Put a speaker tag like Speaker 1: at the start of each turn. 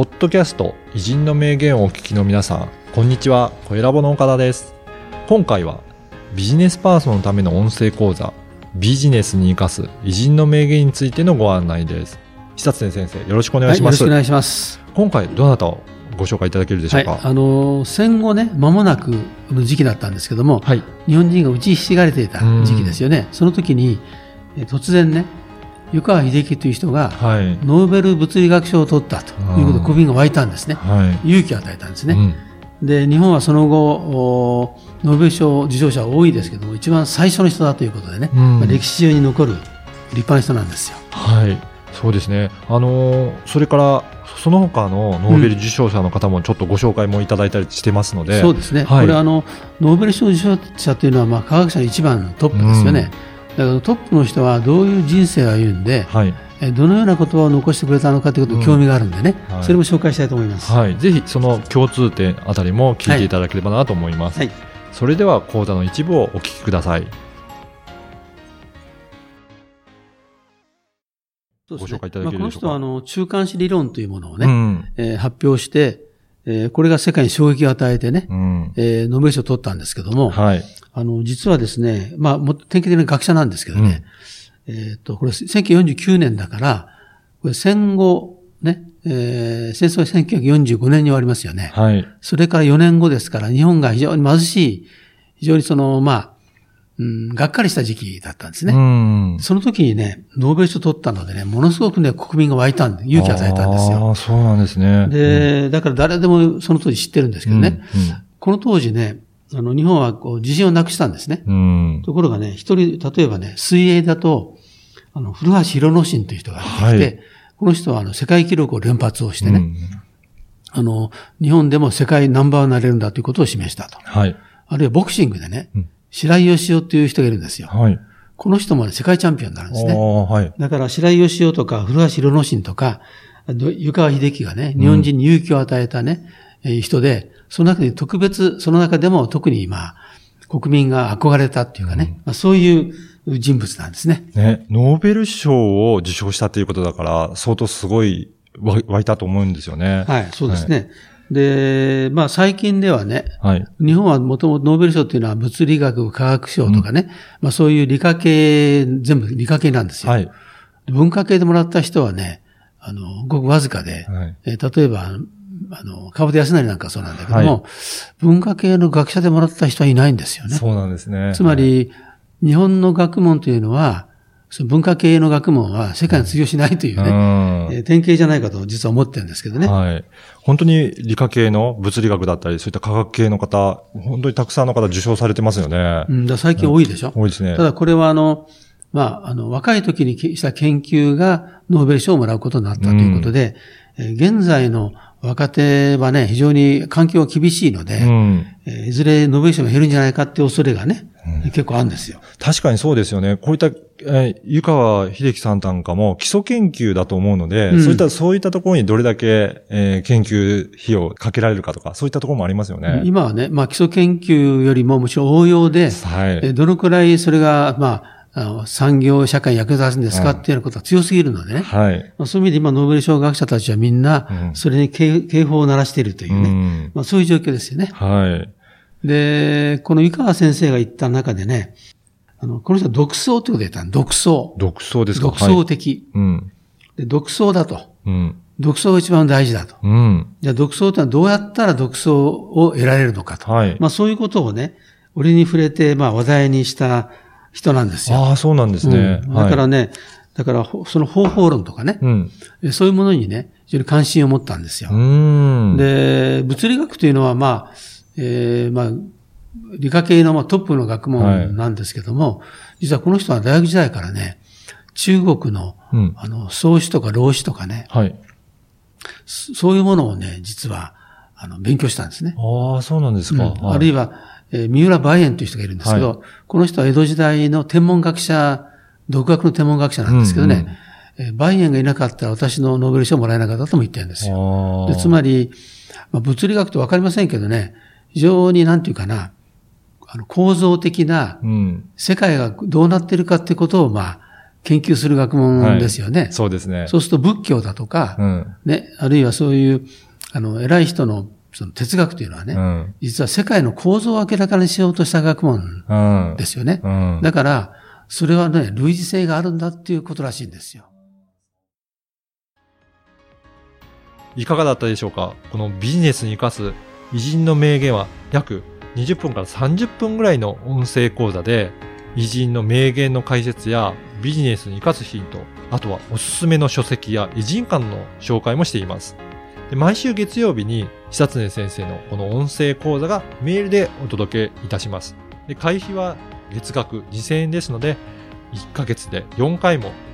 Speaker 1: ポッドキャスト偉人の名言をお聞きの皆さん、こんにちは、小ラボの岡田です。今回はビジネスパーソンのための音声講座、ビジネスに生かす偉人の名言についてのご案内です。久津先生、よろしくお願いします。
Speaker 2: はい、よろしくお願いします。
Speaker 1: 今回、どなたをご紹介いただけるでしょうか？
Speaker 2: はい、あのー、戦後ね、間もなくの時期だったんですけども、
Speaker 1: はい、
Speaker 2: 日本人が打ちひしがれていた時期ですよね。その時に、え突然ね、湯川秀樹という人が、
Speaker 1: はい、
Speaker 2: ノーベル物理学賞を取ったということで、国民が湧いたんですね。
Speaker 1: はい、
Speaker 2: 勇気を与えたんですね。うん、で、日本はその後、ノーベル賞受賞者多いですけども、一番最初の人だということでね、うん、まあ、歴史上に残る立派な人なんですよ。
Speaker 1: はい。そうですね。あのー、それから、その他のノーベル受賞者の方もちょっとご紹介もいただいたりしてますので。
Speaker 2: うん、そうですね。はい、これあの、ノーベル賞受賞者というのは、まあ、科学者の一番のトップですよね。だからトップの人はどういう人生を歩んで、はい、どのような言葉を残してくれたのかということに興味があるんでね、うんはい、それも紹介したいと思います。
Speaker 1: はい。ぜひその共通点あたりも聞いていただければなと思います。はい。それでは講座の一部をお聞きください。
Speaker 2: ご紹介いただけるでしょうか？まあ、この人はあの中間子理論というものをね、うん、えー、発表して、えー、これが世界に衝撃を与えてね、うん、えー、ノーベル賞を取ったんですけども、はい、あの、実はですね、まあ、も典型的な学者なんですけどね、うん、えっ、と、これ1949年だから、これ戦後、ね、えー、戦争は1945年に終わりますよね。はい。それから4年後ですから、日本が非常に貧しい、非常にその、まあ、うん、がっかりした時期だったんですね。うん。その時にね、ノーベル賞取ったのでね、ものすごくね、国民が湧いたんで、勇気を与えたんですよ。
Speaker 1: ああ、そうなんですね。
Speaker 2: で、うん、だから誰でもその当時知ってるんですけどね、うんうん、この当時ね、あの、日本はこう自信をなくしたんですね。うん、ところがね、一人、例えばね、水泳だと、あの、古橋博之進という人が出てきて、はい、この人はあの、世界記録を連発をしてね、うん、あの、日本でも世界ナンバーになれるんだということを示したと。はい。あるいはボクシングでね、うん白井義雄っていう人がいるんですよ。はい。この人もね、世界チャンピオンになるんですね。はい。だから白井義雄とか古橋博之進とか、湯川秀樹がね、日本人に勇気を与えたね、うん、人で、その中で特別、その中でも特に今、国民が憧れたっていうかね、うん、まあ、そういう人物なんですね。
Speaker 1: ね、ノーベル賞を受賞したということだから、相当すごい湧いたと思うんですよね。
Speaker 2: はい、そうですね。はいで、まあ最近ではね、はい、日本はもともとノーベル賞っていうのは物理学科学賞とかね、うん、まあそういう理科系、全部理科系なんですよ。はい、文化系でもらった人はね、あの、ごくわずかで、はい、え例えば、あの、川端康成なんかそうなんだけども、文化系の学者でもらった人はいないんですよね。
Speaker 1: そうなんですね。
Speaker 2: つまり、日本の学問というのは、その文化系の学問は世界に通用しないというね、うんえー、典型じゃないかと実は思ってるんですけどね。
Speaker 1: はい。本当に理科系の物理学だったり、そういった科学系の方、本当にたくさんの方受賞されてますよね。
Speaker 2: うん、だ最近多いでしょ、
Speaker 1: うん、多いですね。
Speaker 2: ただこれはあの、まあ、あの、若い時にした研究がノーベル賞をもらうことになったということで、うん、えー、現在の若手はね、非常に環境が厳しいので、うんえー、いずれノーベル賞が減るんじゃないかって恐れがね、うん、結構あるんですよ。
Speaker 1: 確かにそうですよね。こういった、えー、湯川秀樹さんなんかも基礎研究だと思うので、うん、そういった、そういったところにどれだけ、えー、研究費用かけられるかとか、そういったところもありますよね。
Speaker 2: 今はね、まあ基礎研究よりももちろん応用で、はい、えー、どのくらいそれが、まあ、あの産業社会に役立つんですかっていうようなことが強すぎるのでね。はい。まあ、そういう意味で今、ノーベル賞学者たちはみんな、それに警,、警報を鳴らしているというね。うん、まあ、そういう状況ですよね。はい。で、この湯川先生が言った中でね、あの、この人は独創ということを言ったの。独創。
Speaker 1: 独創ですか？
Speaker 2: 独創的。はい、うん。で、独創だと。うん。独創が一番大事だと。うん。じゃあ、独創というのはどうやったら独創を得られるのかと。はい。まあ、そういうことをね、俺に触れて、まあ、話題にした人なんですよ。
Speaker 1: ああ、そうなんですね。
Speaker 2: うん、だからね、はい、だから、その方法論とかね、うん、そういうものにね、非常に関心を持ったんですよ。で、物理学というのは、まあ、えー、まあ、理科系のまあトップの学問なんですけども、はい、実はこの人は大学時代からね、中国の、うん、あの、創始とか老子とかね、はい、そういうものをね、実は、あの、勉強したんですね。
Speaker 1: ああ、そうなんですか。
Speaker 2: うん、あるいは、えー、三浦梅園という人がいるんですけど、はい、この人は江戸時代の天文学者、独学の天文学者なんですけどね、うんうんえー、梅園がいなかったら私のノーベル賞もらえなかったとも言ってるんですよ。でつまり、まあ、物理学ってわかりませんけどね、非常になんていうかな、あの構造的な、世界がどうなっているかってことを、まあ、研究する学問ですよね。はい、
Speaker 1: そうですね。
Speaker 2: そうすると仏教だとか、うん、ね、あるいはそういう、あの、偉い人のその哲学というのはね、うん、実は世界の構造を明らかにしようとした学問ですよね。うんうん、だから、それはね、類似性があるんだっていうことらしいんですよ。
Speaker 1: いかがだったでしょうか？このビジネスに活かす偉人の名言は約20分から30分ぐらいの音声講座で偉人の名言の解説やビジネスに活かすヒント、あとはおすすめの書籍や偉人間の紹介もしています。で毎週月曜日に久常先生のこの音声講座がメールでお届けいたします。で会費は月額2000円ですので、1ヶ月で4回も